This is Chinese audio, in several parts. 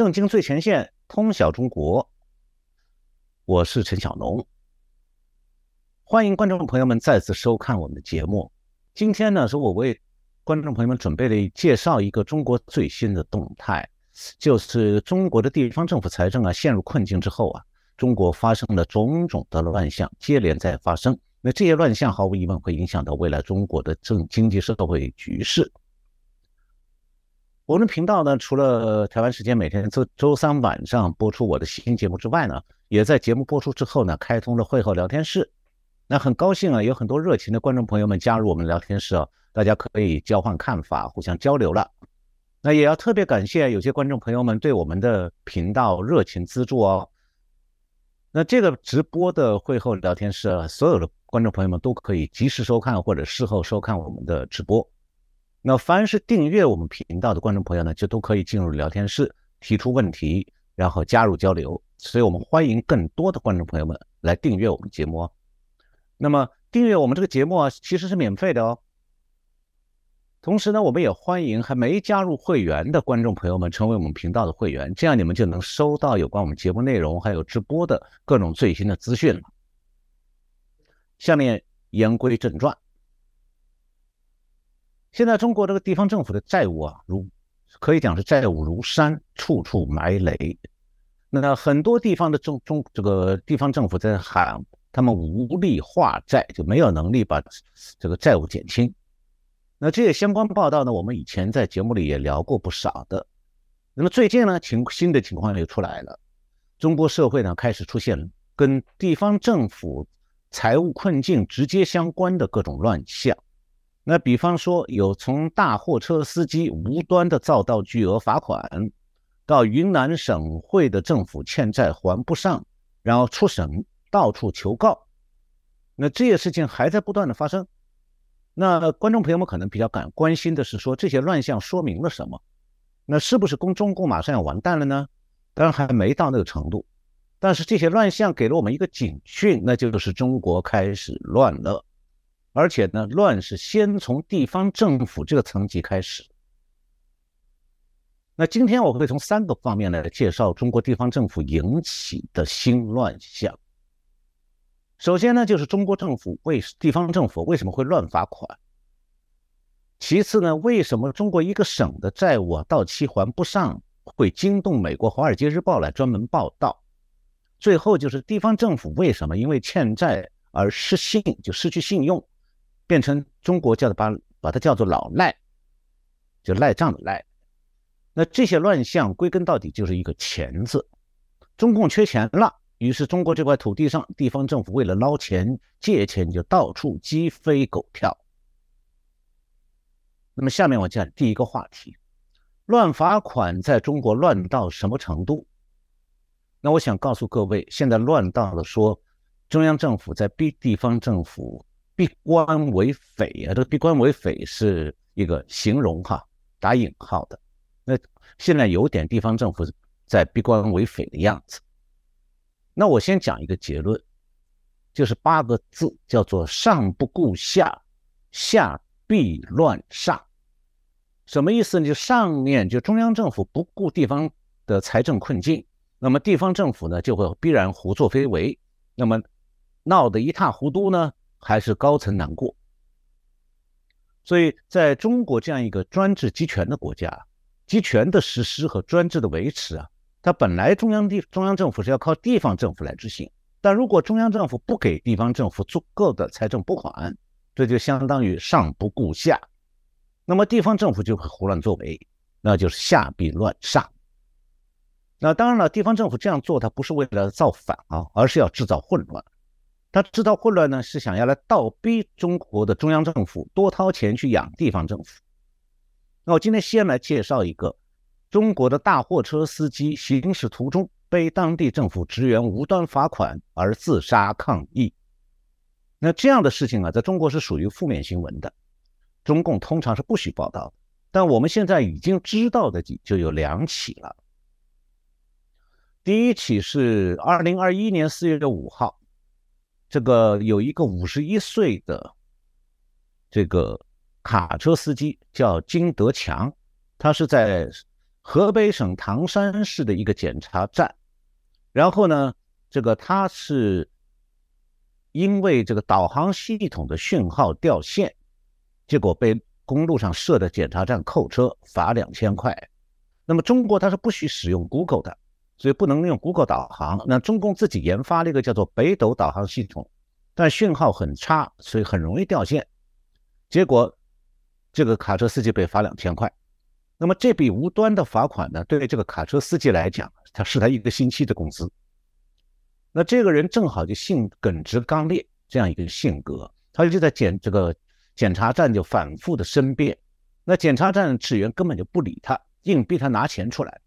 震惊最前线，通晓中国。我是陈小农，欢迎观众朋友们再次收看我们的节目。今天呢，是我为观众朋友们准备了介绍一个中国最新的动态，就是中国的地方政府财政啊陷入困境之后啊，中国发生了种种的乱象，接连在发生。那这些乱象毫无疑问会影响到未来中国的政经济社会局势。我们频道呢，除了台湾时间每天周周三晚上播出我的新节目之外呢，也在节目播出之后呢，开通了会后聊天室。那很高兴啊，有很多热情的观众朋友们加入我们聊天室啊，大家可以交换看法，互相交流了。那也要特别感谢有些观众朋友们对我们的频道热情资助哦。那这个直播的会后聊天室，所有的观众朋友们都可以及时收看或者事后收看我们的直播。那凡是订阅我们频道的观众朋友呢，就都可以进入聊天室提出问题，然后加入交流。所以我们欢迎更多的观众朋友们来订阅我们节目。那么订阅我们这个节目啊，其实是免费的哦。同时呢，我们也欢迎还没加入会员的观众朋友们成为我们频道的会员，这样你们就能收到有关我们节目内容还有直播的各种最新的资讯了。下面言归正传。现在中国这个地方政府的债务啊，如可以讲是债务如山，处处埋雷。那很多地方的中中这个地方政府在喊他们无力化债，就没有能力把这个债务减轻。那这些相关报道呢，我们以前在节目里也聊过不少的。那么最近呢，情新的情况又出来了，中国社会呢开始出现跟地方政府财务困境直接相关的各种乱象。那比方说，有从大货车司机无端的遭到巨额罚款，到云南省会的政府欠债还不上，然后出省到处求告，那这些事情还在不断的发生。那观众朋友们可能比较感关心的是说，这些乱象说明了什么？那是不是共中共马上要完蛋了呢？当然还没到那个程度，但是这些乱象给了我们一个警讯，那就是中国开始乱了。而且呢，乱是先从地方政府这个层级开始。那今天我会从三个方面来介绍中国地方政府引起的新乱象。首先呢，就是中国政府为地方政府为什么会乱罚款？其次呢，为什么中国一个省的债务啊到期还不上，会惊动美国《华尔街日报》来专门报道？最后就是地方政府为什么因为欠债而失信，就失去信用？变成中国叫的把把它叫做老赖，就赖账的赖。那这些乱象归根到底就是一个钱字，中共缺钱了，于是中国这块土地上地方政府为了捞钱借钱就到处鸡飞狗跳。那么下面我讲第一个话题，乱罚款在中国乱到什么程度？那我想告诉各位，现在乱到了说中央政府在逼地方政府。闭关为匪啊！这个闭关为匪是一个形容哈，打引号的。那现在有点地方政府在闭关为匪的样子。那我先讲一个结论，就是八个字，叫做上不顾下，下必乱上。什么意思呢？就上面就中央政府不顾地方的财政困境，那么地方政府呢就会必然胡作非为，那么闹得一塌糊涂呢？还是高层难过，所以在中国这样一个专制集权的国家，集权的实施和专制的维持啊，它本来中央地中央政府是要靠地方政府来执行，但如果中央政府不给地方政府足够的财政拨款，这就相当于上不顾下，那么地方政府就会胡乱作为，那就是下必乱上。那当然了，地方政府这样做，它不是为了造反啊，而是要制造混乱。他制造混乱呢，是想要来倒逼中国的中央政府多掏钱去养地方政府。那我今天先来介绍一个中国的大货车司机行驶途中被当地政府职员无端罚款而自杀抗议。那这样的事情啊，在中国是属于负面新闻的，中共通常是不许报道的。但我们现在已经知道的就有两起了。第一起是二零二一年四月的五号。这个有一个五十一岁的这个卡车司机叫金德强，他是在河北省唐山市的一个检查站，然后呢，这个他是因为这个导航系统的讯号掉线，结果被公路上设的检查站扣车，罚两千块。那么中国它是不许使用 Google 的，所以不能用 Google 导航。那中共自己研发了一个叫做北斗导航系统，但讯号很差，所以很容易掉线。结果这个卡车司机被罚两千块。那么这笔无端的罚款呢，对这个卡车司机来讲，他是他一个星期的工资。那这个人正好就性耿直刚烈这样一个性格，他就在检这个检查站就反复的申辩。那检查站职员根本就不理他，硬逼他拿钱出来。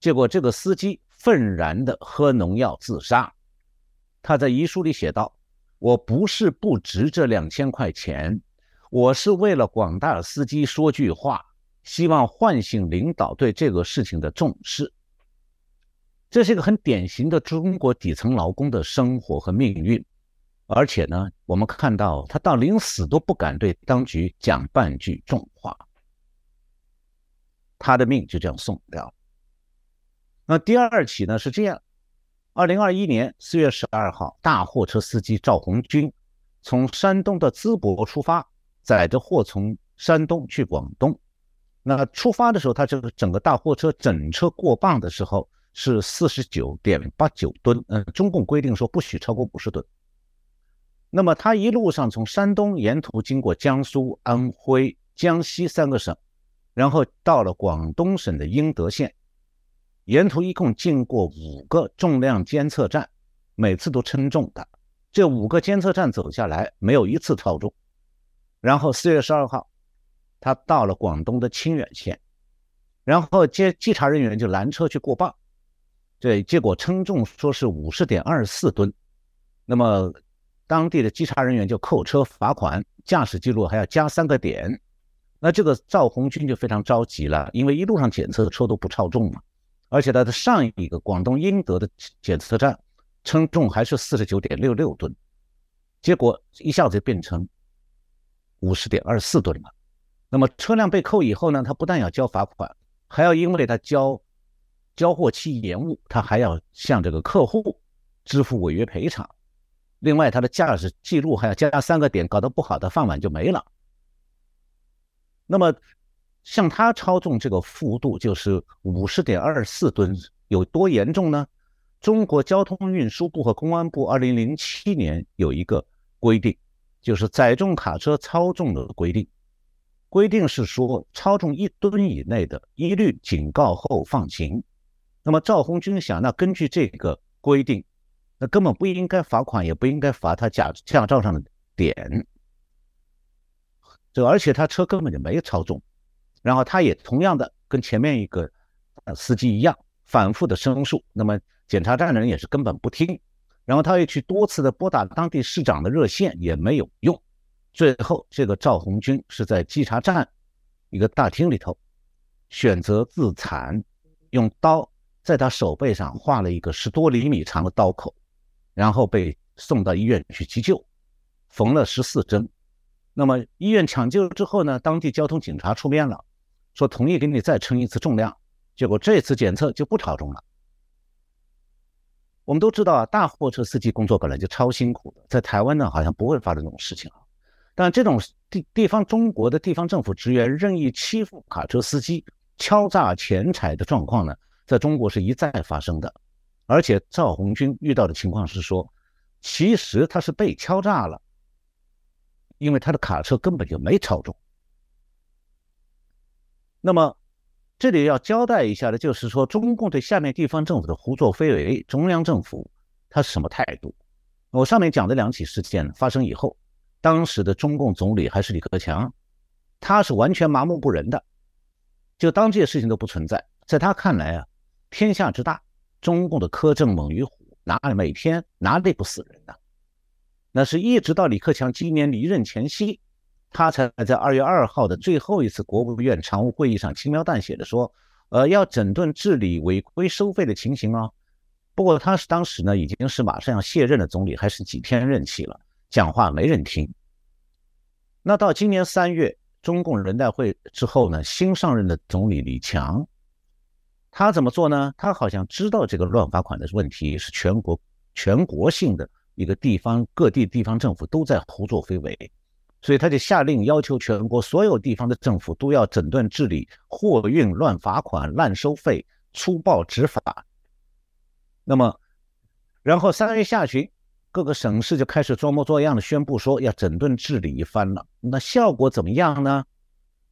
结果这个司机愤然的喝农药自杀。他在遗书里写道：“我不是不值这两千块钱，我是为了广大司机说句话。”希望唤醒领导对这个事情的重视。这是一个很典型的中国底层劳工的生活和命运，而且呢，我们看到他到临死都不敢对当局讲半句重话，他的命就这样送掉了。那第二起呢是这样：二零二一年四月十二号，大货车司机赵红军从山东的淄博出发，载着货从山东去广东。那出发的时候，他这个整个大货车整车过磅的时候是四十九点八九吨，嗯，中共规定说不许超过五十吨。那么他一路上从山东沿途经过江苏、安徽、江西三个省，然后到了广东省的英德县，沿途一共经过五个重量监测站，每次都称重的。这五个监测站走下来，没有一次超重。然后四月十二号。他到了广东的清远县，然后接稽查人员就拦车去过磅，这结果称重说是五十点二四吨，那么当地的稽查人员就扣车罚款，驾驶记录还要加三个点，那这个赵红军就非常着急了，因为一路上检测的车都不超重嘛，而且他的上一个广东英德的检测站称重还是四十九点六六吨，结果一下子变成五十点二四吨了。那么车辆被扣以后呢，他不但要交罚款，还要因为他交交货期延误，他还要向这个客户支付违约赔偿。另外，他的驾驶记录还要加三个点，搞得不好，的饭碗就没了。那么，像他超重这个幅度就是五十点二四吨，有多严重呢？中国交通运输部和公安部二零零七年有一个规定，就是载重卡车超重的规定。规定是说，超重一吨以内的，一律警告后放行。那么赵红军想，那根据这个规定，那根本不应该罚款，也不应该罚他驾驾照上的点。这而且他车根本就没有超重，然后他也同样的跟前面一个呃司机一样，反复的申诉。那么检查站的人也是根本不听，然后他又去多次的拨打当地市长的热线，也没有用。最后，这个赵红军是在稽查站一个大厅里头选择自残，用刀在他手背上划了一个十多厘米长的刀口，然后被送到医院去急救，缝了十四针。那么医院抢救之后呢，当地交通警察出面了，说同意给你再称一次重量。结果这次检测就不超重了。我们都知道啊，大货车司机工作本来就超辛苦的，在台湾呢好像不会发生这种事情啊。但这种地地方中国的地方政府职员任意欺负卡车司机、敲诈钱财的状况呢，在中国是一再发生的。而且赵红军遇到的情况是说，其实他是被敲诈了，因为他的卡车根本就没超重。那么这里要交代一下的，就是说中共对下面地方政府的胡作非为，中央政府他是什么态度？我上面讲的两起事件发生以后。当时的中共总理还是李克强，他是完全麻木不仁的，就当这些事情都不存在。在他看来啊，天下之大，中共的苛政猛于虎，哪里每天哪里不死人呢？那是一直到李克强今年离任前夕，他才在二月二号的最后一次国务院常务会议上轻描淡写的说，呃，要整顿治理违规收费的情形啊。不过他是当时呢，已经是马上要卸任的总理，还是几天任期了。讲话没人听。那到今年三月，中共人代会之后呢，新上任的总理李强，他怎么做呢？他好像知道这个乱罚款的问题是全国全国性的一个地方，各地地方政府都在胡作非为，所以他就下令要求全国所有地方的政府都要整顿治理货运乱罚款、滥收费、粗暴执法。那么，然后三月下旬，各个省市就开始装模作样的宣布说要整顿治理一番了。那效果怎么样呢？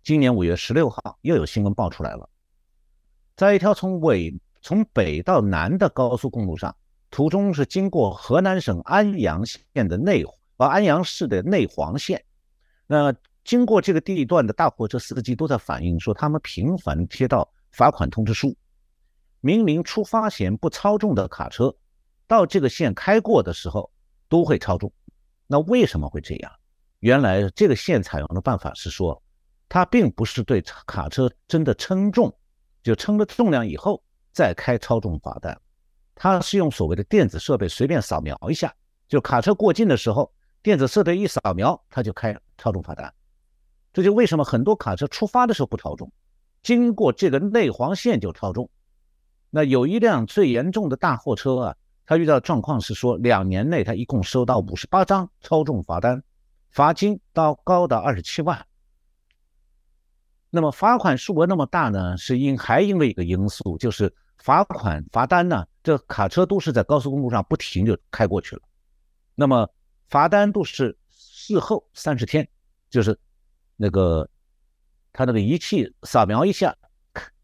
今年五月十六号又有新闻爆出来了，在一条从北从北到南的高速公路上，途中是经过河南省安阳县的内啊安阳市的内黄县。那经过这个地段的大货车司机都在反映说，他们频繁接到罚款通知书。明明出发前不超重的卡车，到这个线开过的时候都会超重。那为什么会这样？原来这个线采用的办法是说，它并不是对卡车真的称重，就称了重量以后再开超重罚单，它是用所谓的电子设备随便扫描一下，就卡车过境的时候，电子设备一扫描，它就开超重罚单。这就为什么很多卡车出发的时候不超重，经过这个内黄县就超重。那有一辆最严重的大货车啊，他遇到的状况是说，两年内他一共收到五十八张超重罚单，罚金到高达二十七万。那么罚款数额那么大呢，是因还因为一个因素，就是罚款罚单呢，这卡车都是在高速公路上不停就开过去了，那么罚单都是事后三十天，就是那个他那个仪器扫描一下。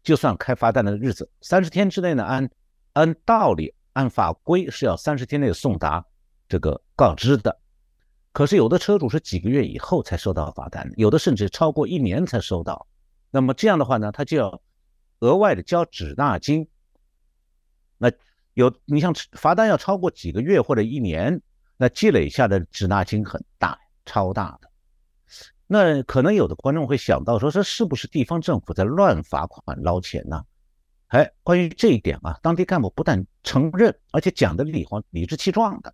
就算开罚单的日子，三十天之内呢，按按道理按法规是要三十天内送达这个告知的。可是有的车主是几个月以后才收到罚单，有的甚至超过一年才收到。那么这样的话呢，他就要额外的交滞纳金。那有你像罚单要超过几个月或者一年，那积累下的滞纳金很大，超大的。那可能有的观众会想到说，这是不是地方政府在乱罚款捞钱呢？哎，关于这一点啊，当地干部不但承认，而且讲的理黄理直气壮的。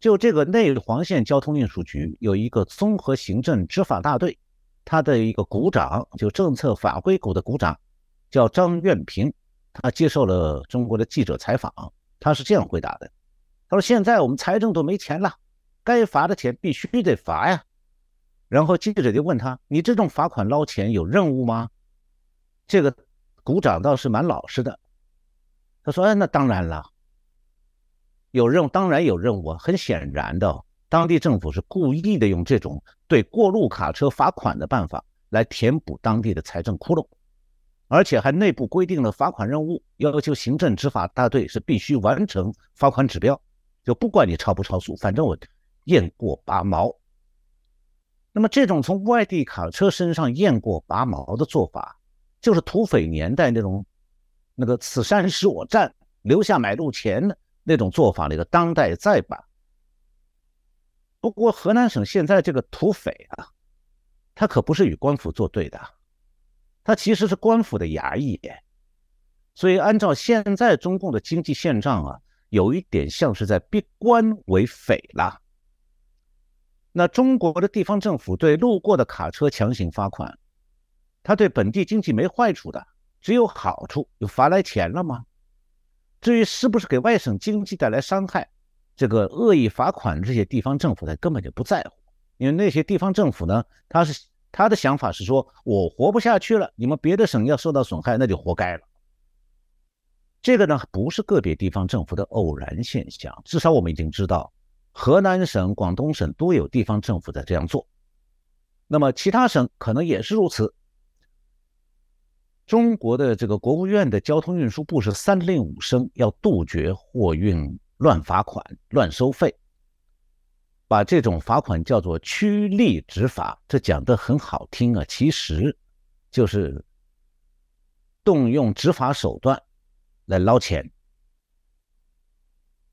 就这个内黄县交通运输局有一个综合行政执法大队，他的一个股长，就政策法规股的股长，叫张愿平，他接受了中国的记者采访，他是这样回答的：他说现在我们财政都没钱了，该罚的钱必须得罚呀。然后记者就问他：“你这种罚款捞钱有任务吗？”这个股长倒是蛮老实的，他说：“哎，那当然了，有任务当然有任务。很显然的，当地政府是故意的用这种对过路卡车罚款的办法来填补当地的财政窟窿，而且还内部规定了罚款任务，要求行政执法大队是必须完成罚款指标，就不管你超不超速，反正我验过拔毛。”那么，这种从外地卡车身上验过拔毛的做法，就是土匪年代那种那个“此山是我占，留下买路钱”的那种做法的一个当代再版。不过，河南省现在这个土匪啊，他可不是与官府作对的，他其实是官府的衙役。所以，按照现在中共的经济现状啊，有一点像是在逼官为匪了。那中国的地方政府对路过的卡车强行罚款，他对本地经济没坏处的，只有好处，有罚来钱了吗？至于是不是给外省经济带来伤害，这个恶意罚款这些地方政府他根本就不在乎，因为那些地方政府呢，他是他的想法是说，我活不下去了，你们别的省要受到损害，那就活该了。这个呢，不是个别地方政府的偶然现象，至少我们已经知道。河南省、广东省都有地方政府在这样做，那么其他省可能也是如此。中国的这个国务院的交通运输部是三令五申要杜绝货运乱罚款、乱收费，把这种罚款叫做趋利执法，这讲的很好听啊，其实就是动用执法手段来捞钱。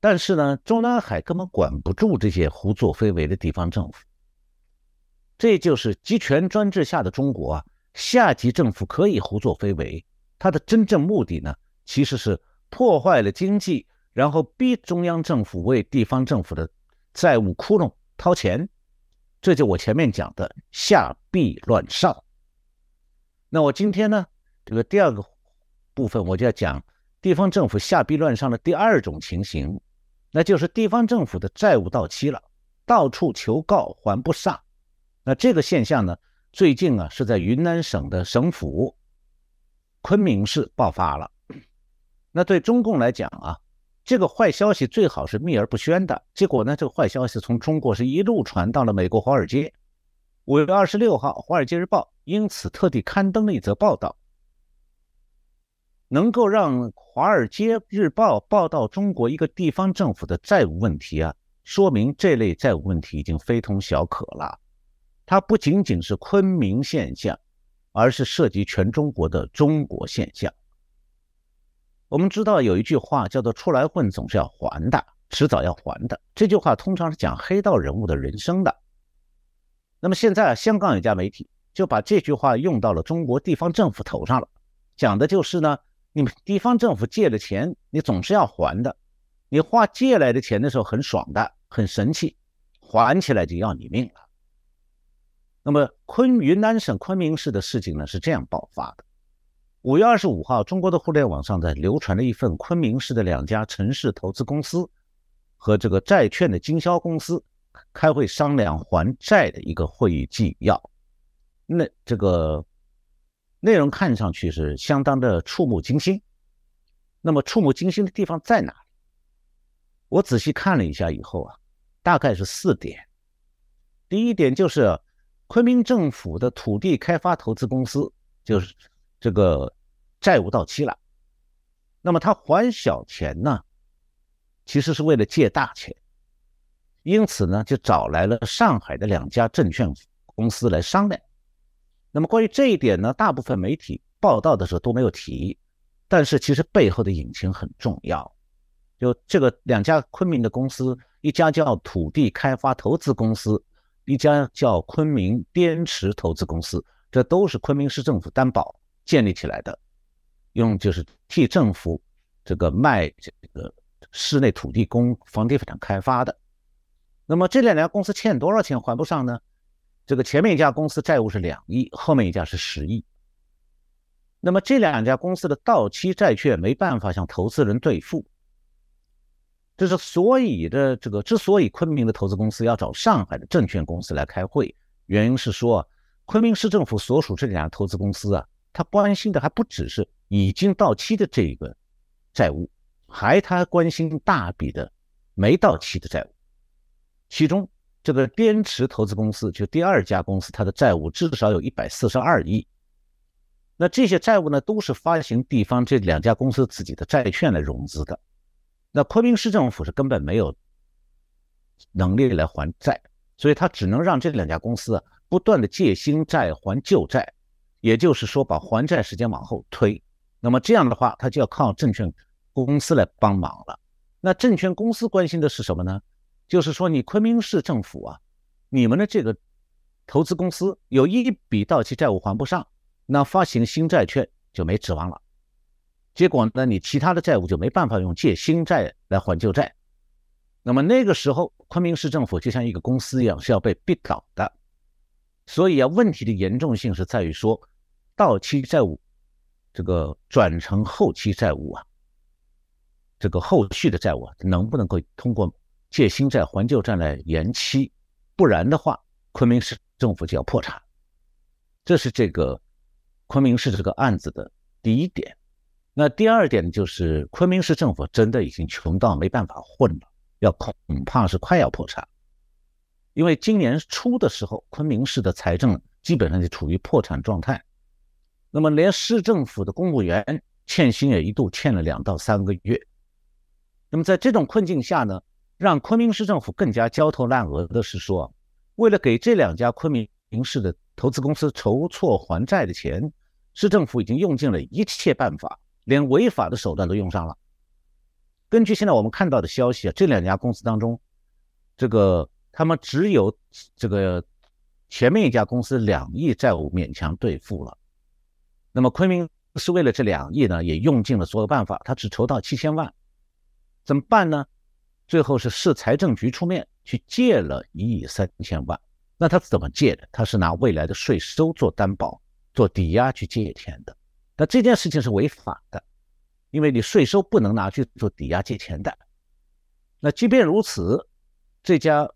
但是呢，中南海根本管不住这些胡作非为的地方政府。这就是集权专制下的中国啊，下级政府可以胡作非为，它的真正目的呢，其实是破坏了经济，然后逼中央政府为地方政府的债务窟窿掏钱。这就我前面讲的下弊乱上。那我今天呢，这个第二个部分，我就要讲地方政府下币乱上的第二种情形，那就是地方政府的债务到期了，到处求告还不上。那这个现象呢，最近啊是在云南省的省府昆明市爆发了。那对中共来讲啊，这个坏消息最好是秘而不宣的。结果呢，这个坏消息从中国是一路传到了美国华尔街。五月二十六号，《华尔街日报》因此特地刊登了一则报道。能够让《华尔街日报》报道中国一个地方政府的债务问题啊，说明这类债务问题已经非同小可了。它不仅仅是昆明现象，而是涉及全中国的中国现象。我们知道有一句话叫做“出来混总是要还的，迟早要还的”。这句话通常是讲黑道人物的人生的。那么现在啊，香港有家媒体就把这句话用到了中国地方政府头上了，讲的就是呢，你们地方政府借的钱，你总是要还的。你花借来的钱的时候很爽的，很神气，还起来就要你命了。那么昆云南省昆明市的事情呢是这样爆发的。五月二十五号，中国的互联网上在流传了一份昆明市的两家城市投资公司和这个债券的经销公司开会商量还债的一个会议纪要。那这个内容看上去是相当的触目惊心。那么触目惊心的地方在哪里？我仔细看了一下以后啊，大概是四点。第一点就是昆明政府的土地开发投资公司就是这个。债务到期了，那么他还小钱呢？其实是为了借大钱，因此呢，就找来了上海的两家证券公司来商量。那么关于这一点呢，大部分媒体报道的时候都没有提，但是其实背后的隐情很重要。就这个两家昆明的公司，一家叫土地开发投资公司，一家叫昆明滇池投资公司，这都是昆明市政府担保建立起来的。用就是替政府这个卖这个室内土地供房地产开发的，那么这两家公司欠多少钱还不上呢？这个前面一家公司债务是两亿，后面一家是十亿。那么这两家公司的到期债券没办法向投资人兑付，这是所以的这个之所以昆明的投资公司要找上海的证券公司来开会，原因是说昆明市政府所属这两家投资公司啊，他关心的还不只是。已经到期的这个债务，还他关心大笔的没到期的债务，其中这个滇池投资公司就第二家公司，它的债务至少有一百四十二亿。那这些债务呢，都是发行地方这两家公司自己的债券来融资的。那昆明市政府是根本没有能力来还债，所以他只能让这两家公司啊不断的借新债还旧债，也就是说把还债时间往后推。那么这样的话，他就要靠证券公司来帮忙了。那证券公司关心的是什么呢？就是说，你昆明市政府啊，你们的这个投资公司有一笔到期债务还不上，那发行新债券就没指望了。结果呢，你其他的债务就没办法用借新债来还旧债。那么那个时候，昆明市政府就像一个公司一样，是要被逼倒的。所以啊，问题的严重性是在于说，到期债务。这个转成后期债务啊，这个后续的债务啊，能不能够通过借新债还旧债来延期？不然的话，昆明市政府就要破产。这是这个昆明市这个案子的第一点。那第二点就是昆明市政府真的已经穷到没办法混了，要恐怕是快要破产。因为今年初的时候，昆明市的财政基本上就处于破产状态。那么，连市政府的公务员欠薪也一度欠了两到三个月。那么，在这种困境下呢，让昆明市政府更加焦头烂额的是说，为了给这两家昆明市的投资公司筹措还债的钱，市政府已经用尽了一切办法，连违法的手段都用上了。根据现在我们看到的消息啊，这两家公司当中，这个他们只有这个前面一家公司两亿债务勉强兑付了。那么昆明是为了这两亿呢，也用尽了所有办法，他只筹到七千万，怎么办呢？最后是市财政局出面去借了一亿三千万。那他怎么借的？他是拿未来的税收做担保、做抵押去借钱的。但这件事情是违法的，因为你税收不能拿去做抵押借钱的。那即便如此，这家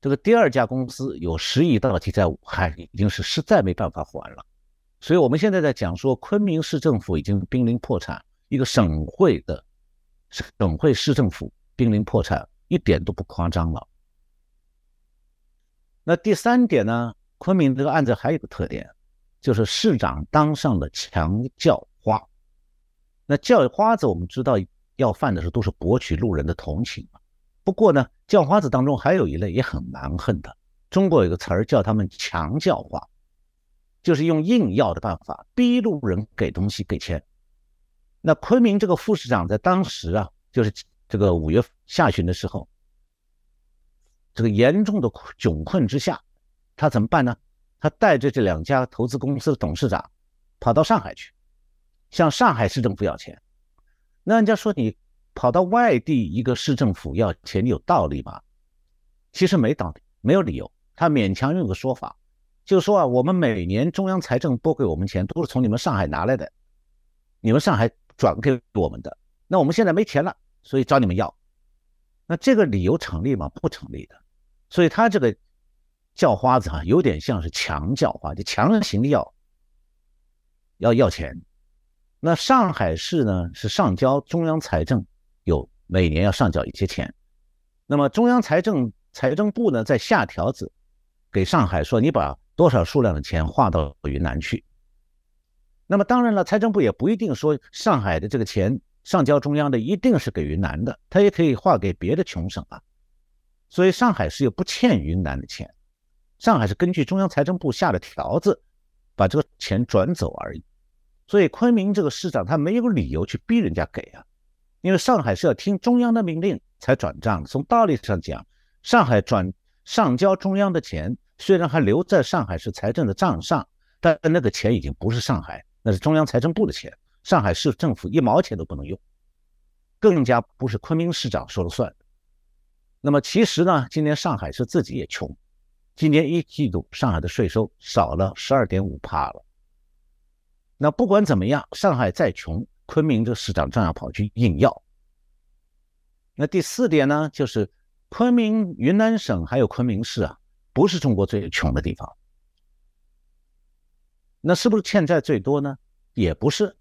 这个第二家公司有十亿到期债务，还已经是实在没办法还了。所以我们现在在讲说，昆明市政府已经濒临破产，一个省会的省会市政府濒临破产，一点都不夸张了。那第三点呢？昆明这个案子还有个特点，就是市长当上了强叫花。那叫花子我们知道要犯的时候都是博取路人的同情不过呢，叫花子当中还有一类也很蛮横的。中国有个词儿叫他们强叫花，就是用硬要的办法逼路人给东西给钱。那昆明这个副市长在当时啊，就是这个五月下旬的时候。这个严重的窘困之下，他怎么办呢？他带着这两家投资公司的董事长跑到上海去，向上海市政府要钱。那人家说你跑到外地一个市政府要钱，有道理吗？其实没道理，没有理由。他勉强用个说法，就说啊，我们每年中央财政拨给我们钱都是从你们上海拿来的，你们上海转给我们的。那我们现在没钱了，所以找你们要。那这个理由成立吗？不成立的。所以他这个叫花子哈，有点像是强叫花，就强行要要要钱。那上海市呢是上交中央财政，有每年要上缴一些钱。那么中央财政财政部呢在下条子给上海说，你把多少数量的钱划到云南去。那么当然了，财政部也不一定说上海的这个钱上交中央的一定是给云南的，他也可以划给别的穷省啊。所以上海市又不欠云南的钱，上海是根据中央财政部下的条子，把这个钱转走而已。所以昆明这个市长他没有理由去逼人家给啊，因为上海是要听中央的命令才转账。从道理上讲，上海转上交中央的钱，虽然还留在上海市财政的账上，但那个钱已经不是上海，那是中央财政部的钱，上海市政府一毛钱都不能用，更加不是昆明市长说了算。那么其实呢，今年上海市自己也穷，今年一季度上海的税收少了十二点五帕了。那不管怎么样，上海再穷，昆明这市长照样跑去硬要。那第四点呢，就是昆明、云南省还有昆明市啊，不是中国最穷的地方。那是不是欠债最多呢？也不是。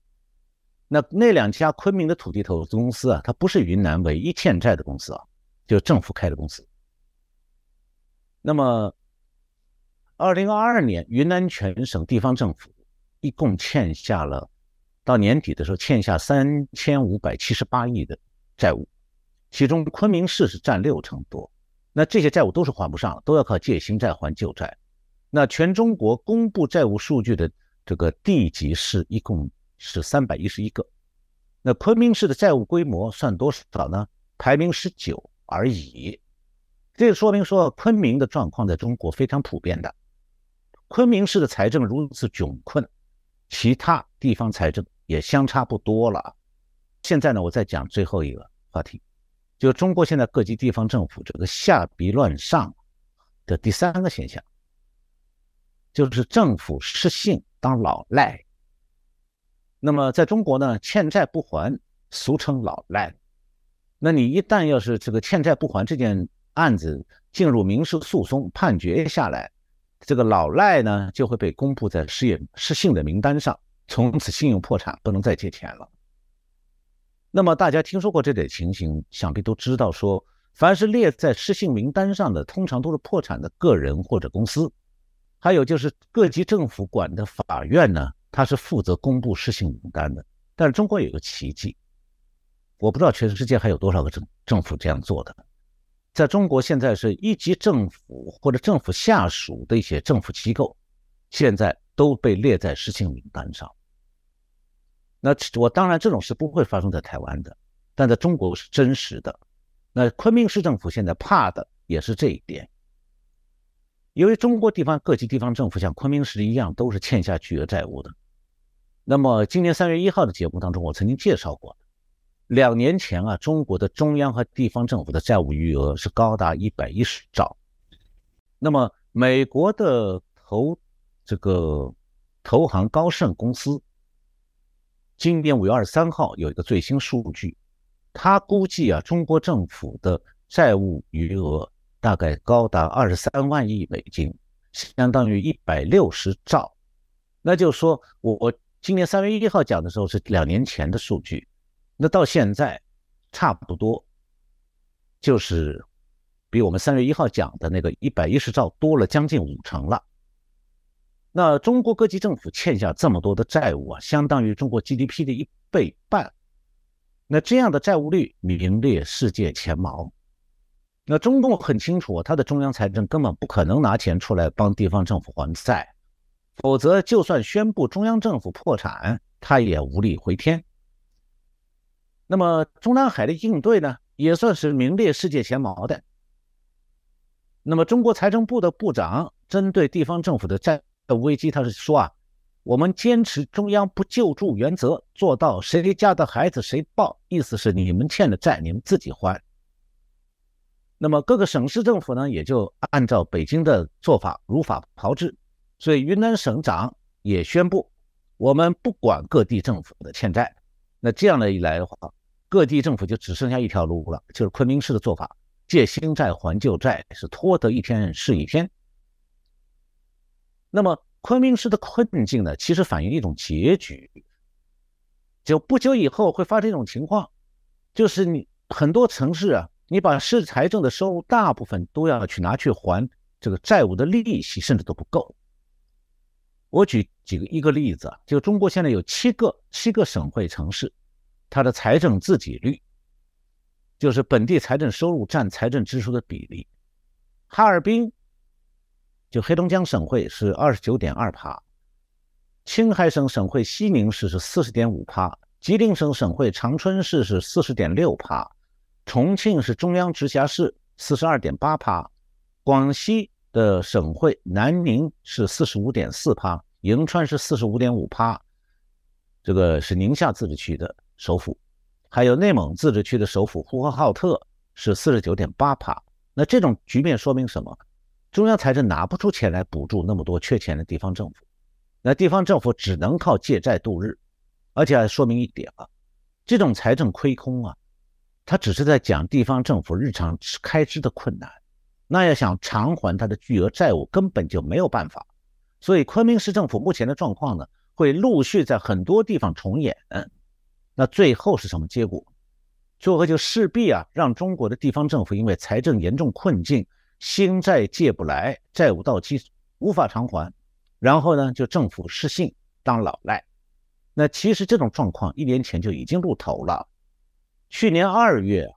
那那两家昆明的土地投资公司啊，它不是云南唯一欠债的公司啊。就是政府开的公司。那么，二零二二年，云南全省地方政府一共欠下了，到年底的时候欠下三千五百七十八亿的债务，其中昆明市是占六成多。那这些债务都是还不上，都要靠借新债还旧债。那全中国公布债务数据的这个地级市一共是三百一十一个，那昆明市的债务规模算多少呢？排名十九。而已，这说明说昆明的状况在中国非常普遍的。昆明市的财政如此窘困，其他地方财政也相差不多了。现在呢，我再讲最后一个话题，就中国现在各级地方政府这个下笔乱上的第三个现象，就是政府失信当老赖。那么在中国呢，欠债不还，俗称老赖。那你一旦要是这个欠债不还这件案子进入民事诉讼判决下来，这个老赖呢就会被公布在失业失信的名单上，从此信用破产，不能再借钱了。那么大家听说过这类情形，想必都知道，说凡是列在失信名单上的，通常都是破产的个人或者公司。还有就是各级政府管的法院呢，他是负责公布失信名单的。但是中国有个奇迹。我不知道全世界还有多少个政政府这样做的。在中国，现在是一级政府或者政府下属的一些政府机构，现在都被列在失信名单上。那我当然这种事不会发生在台湾的，但在中国是真实的。那昆明市政府现在怕的也是这一点，因为中国地方各级地方政府像昆明市一样，都是欠下巨额债务的。那么今年三月一号的节目当中，我曾经介绍过。两年前啊，中国的中央和地方政府的债务余额是高达一百一十兆。那么，美国的投这个投行高盛公司，今年五月二十三号有一个最新数据，他估计啊，中国政府的债务余额大概高达二十三万亿美金，相当于一百六十兆。那就是说我我今年三月一号讲的时候是两年前的数据，那到现在差不多就是比我们三月一号讲的那个一百一十兆多了将近五成了。那中国各级政府欠下这么多的债务啊，相当于中国 GDP 的一倍半。那这样的债务率名列世界前茅。那中共很清楚，他的中央财政根本不可能拿钱出来帮地方政府还债，否则就算宣布中央政府破产，他也无力回天。那么中南海的应对呢，也算是名列世界前茅的。那么中国财政部的部长针对地方政府的债。的危机，他是说啊，我们坚持中央不救助原则，做到谁家的孩子谁抱，意思是你们欠的债你们自己还。那么各个省市政府呢，也就按照北京的做法如法炮制，所以云南省长也宣布，我们不管各地政府的欠债。那这样的一来的话，各地政府就只剩下一条路了，就是昆明市的做法，借新债还旧债，是拖得一天是一天。那么昆明市的困境呢，其实反映一种结局，就不久以后会发生一种情况，就是你很多城市啊，你把市财政的收入大部分都要去拿去还这个债务的利息，甚至都不够。我举几个一个例子啊，就中国现在有七个七个省会城市，它的财政自给率，就是本地财政收入占财政支出的比例，哈尔滨。就黑龙江省会是二十九点二帕，青海省省会西宁市是四十点五帕，吉林省省会长春市是四十点六帕，重庆是中央直辖市四十二点八趴，广西的省会南宁是四十五点四趴，银川是四十五点五趴，这个是宁夏自治区的首府，还有内蒙自治区的首府呼和浩特是四十九点八趴。那这种局面说明什么？中央财政拿不出钱来补助那么多缺钱的地方政府，那地方政府只能靠借债度日，而且还说明一点啊，这种财政亏空啊，他只是在讲地方政府日常开支的困难，那要想偿还他的巨额债务根本就没有办法，所以昆明市政府目前的状况呢，会陆续在很多地方重演，那最后是什么结果？最后就势必啊，让中国的地方政府因为财政严重困境。新债借不来，债务到期无法偿还，然后呢，就政府失信当老赖。那其实这种状况一年前就已经露头了。去年二月，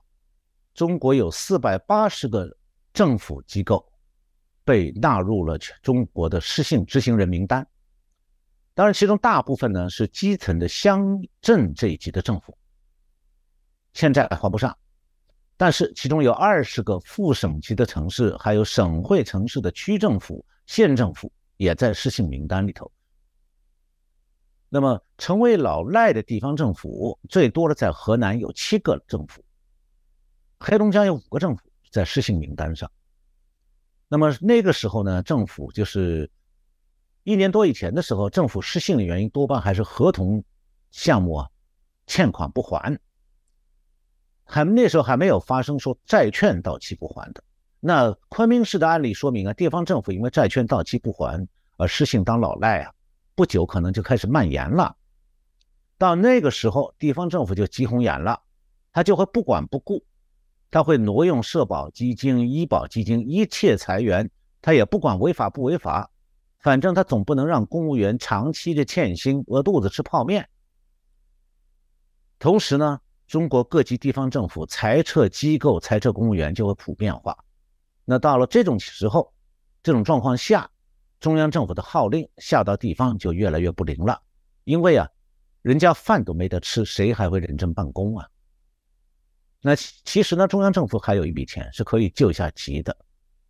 中国有四百八十个政府机构被纳入了中国的失信执行人名单。当然，其中大部分呢是基层的乡镇这一级的政府，欠债还不上。但是其中有二十个副省级的城市，还有省会城市的区政府、县政府也在失信名单里头。那么成为老赖的地方政府最多的在河南有七个政府，黑龙江有五个政府在失信名单上。那么那个时候呢，政府就是一年多以前的时候，政府失信的原因多半还是合同项目啊欠款不还。还那时候还没有发生说债券到期不还的。那昆明市的案例说明啊，地方政府因为债券到期不还而失信当老赖啊，不久可能就开始蔓延了。到那个时候，地方政府就急红眼了，他就会不管不顾，他会挪用社保基金、医保基金，一切财源，他也不管违法不违法，反正他总不能让公务员长期的欠薪，饿肚子吃泡面。同时呢。中国各级地方政府裁撤机构、裁撤公务员就会普遍化。那到了这种时候、这种状况下，中央政府的号令下到地方就越来越不灵了。因为啊，人家饭都没得吃，谁还会认真办公啊？那其实呢，中央政府还有一笔钱是可以救下急的，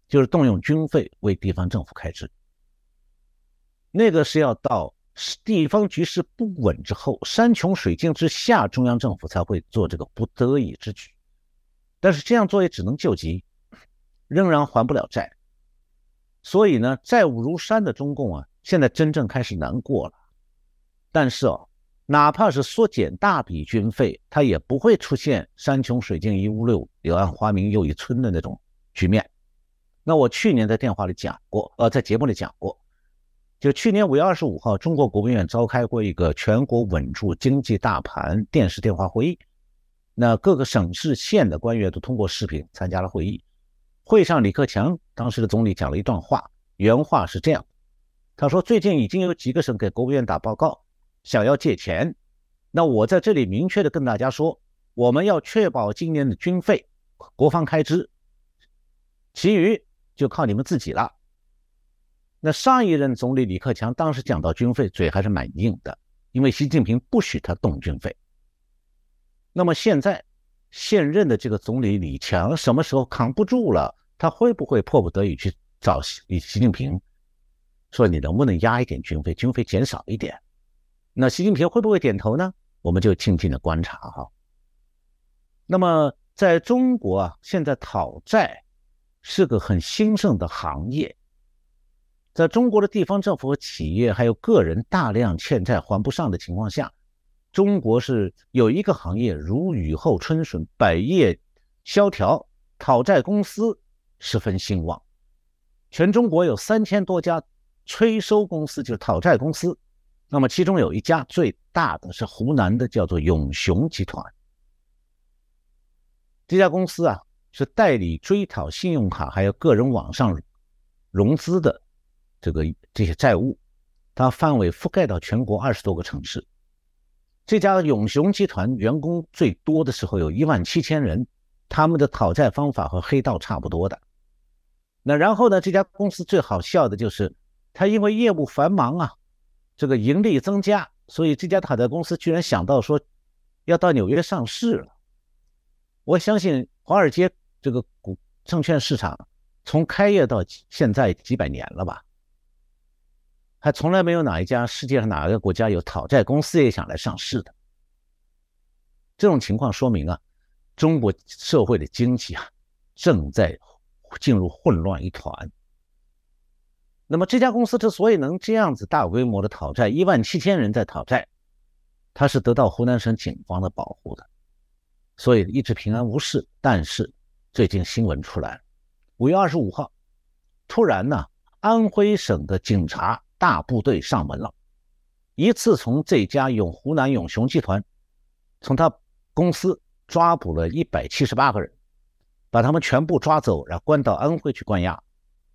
就是动用军费为地方政府开支。那个是要到。地方局势不稳之后，山穷水尽之下，中央政府才会做这个不得已之举。但是这样做也只能救急，仍然还不了债。所以呢，债务如山的中共啊，现在真正开始难过了。但是哦，哪怕是缩减大笔军费，它也不会出现山穷水尽疑无路，柳暗花明又一村的那种局面。那我去年在电话里讲过，呃，在节目里讲过，就去年五月二十五号，中国国务院召开过一个全国稳住经济大盘电视电话会议，那各个省市县的官员都通过视频参加了会议。会上，李克强当时的总理讲了一段话，原话是这样：他说，最近已经有几个省给国务院打报告，想要借钱，那我在这里明确的跟大家说，我们要确保今年的军费、国防开支，其余。就靠你们自己了。那上一任总理李克强当时讲到军费，嘴还是蛮硬的，因为习近平不许他动军费。那么现在现任的这个总理李强什么时候扛不住了？他会不会迫不得已去找习习近平，说你能不能压一点军费，军费减少一点？那习近平会不会点头呢？我们就静静的观察哈。那么在中国啊，现在讨债。是个很兴盛的行业，在中国的地方政府和企业还有个人大量欠债还不上的情况下，中国是有一个行业如雨后春笋，百业萧条，讨债公司十分兴旺。全中国有三千多家催收公司，就是讨债公司。那么其中有一家最大的是湖南的，叫做永雄集团。这家公司啊。是代理追讨信用卡还有个人网上融资的这个这些债务，它范围覆盖到全国二十多个城市。这家永雄集团员工最多的时候有一万七千人，他们的讨债方法和黑道差不多的。那然后呢，这家公司最好笑的就是，他因为业务繁忙啊，这个盈利增加，所以这家讨债公司居然想到说要到纽约上市了。我相信华尔街。这个股证券市场从开业到现在几百年了吧，还从来没有哪一家世界上哪个国家有讨债公司也想来上市的。这种情况说明啊，中国社会的经济啊正在进入混乱一团。那么这家公司之所以能这样子大规模的讨债，一万七千人在讨债，他是得到湖南省警方的保护的，所以一直平安无事。但是。最近新闻出来了，五月二十五号，突然呢，安徽省的警察大部队上门了，一次从这家永湖南永雄集团，从他公司抓捕了一百七十八个人，把他们全部抓走，然后关到安徽去关押，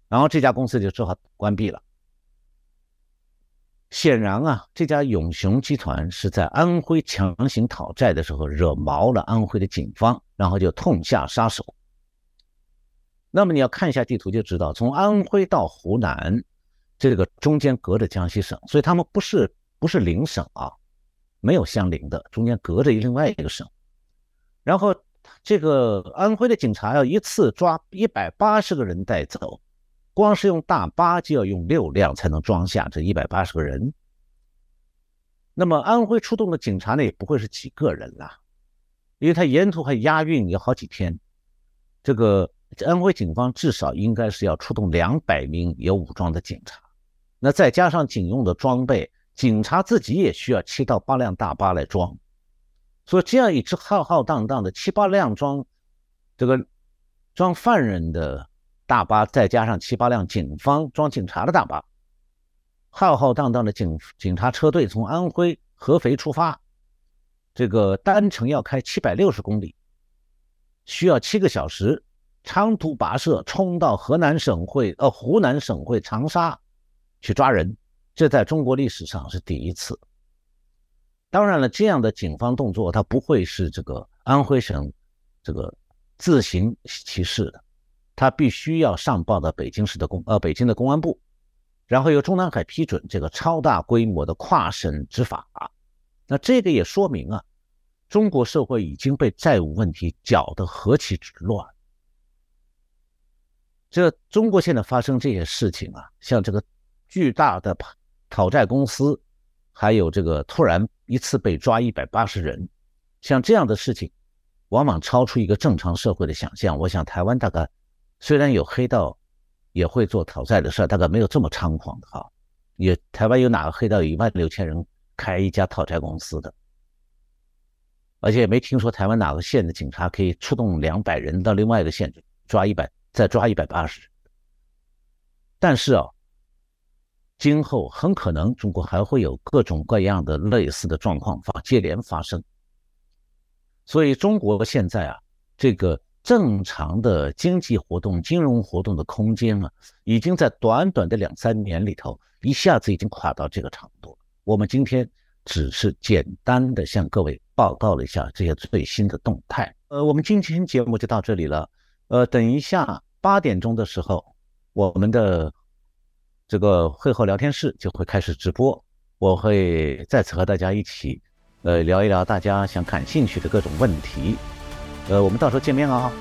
然后这家公司就只好关闭了。显然啊，这家永雄集团是在安徽强行讨债的时候惹毛了安徽的警方，然后就痛下杀手。那么你要看一下地图就知道，从安徽到湖南，这个中间隔着江西省，所以他们不是不是邻省啊，没有相邻的，中间隔着另外一个省。然后这个安徽的警察要一次抓一百八十个人带走，光是用大巴就要用六辆才能装下这一百八十个人。那么安徽出动的警察呢，也不会是几个人啦，因为他沿途还押运有好几天，这个。安徽警方至少应该是要出动两百名有武装的警察，那再加上警用的装备，警察自己也需要七到八辆大巴来装，所以这样一支浩浩荡荡的七八辆装这个装犯人的大巴，再加上七八辆警方装警察的大巴，浩浩荡荡的警警察车队从安徽合肥出发，这个单程要开七百六十公里，需要七个小时。长途跋涉冲到河南省会，呃，湖南省会长沙去抓人，这在中国历史上是第一次。当然了，这样的警方动作，它不会是这个安徽省这个自行其事的，他必须要上报到北京市的公，呃，北京的公安部，然后由中南海批准这个超大规模的跨省执法。那这个也说明啊，中国社会已经被债务问题搅得何其之乱。这中国现在发生这些事情啊，像这个巨大的讨债公司，还有这个突然一次被抓一百八十人，像这样的事情，往往超出一个正常社会的想象。我想台湾大概虽然有黑道，也会做讨债的事儿，大概没有这么猖狂的哈。也台湾有哪个黑道有一万六千人开一家讨债公司的，而且也没听说台湾哪个县的警察可以出动两百人到另外一个县抓一百，再抓一百八十。但是啊，今后很可能中国还会有各种各样的类似的状况发接连发生。所以中国现在啊，这个正常的经济活动、金融活动的空间啊，已经在短短的两三年里头，一下子已经垮到这个程度。我们今天只是简单的向各位报告了一下这些最新的动态。呃，我们今天节目就到这里了。呃，等一下八点钟的时候，我们的这个会后聊天室就会开始直播，我会再次和大家一起。呃，聊一聊大家想感兴趣的各种问题，呃，我们到时候见面啊。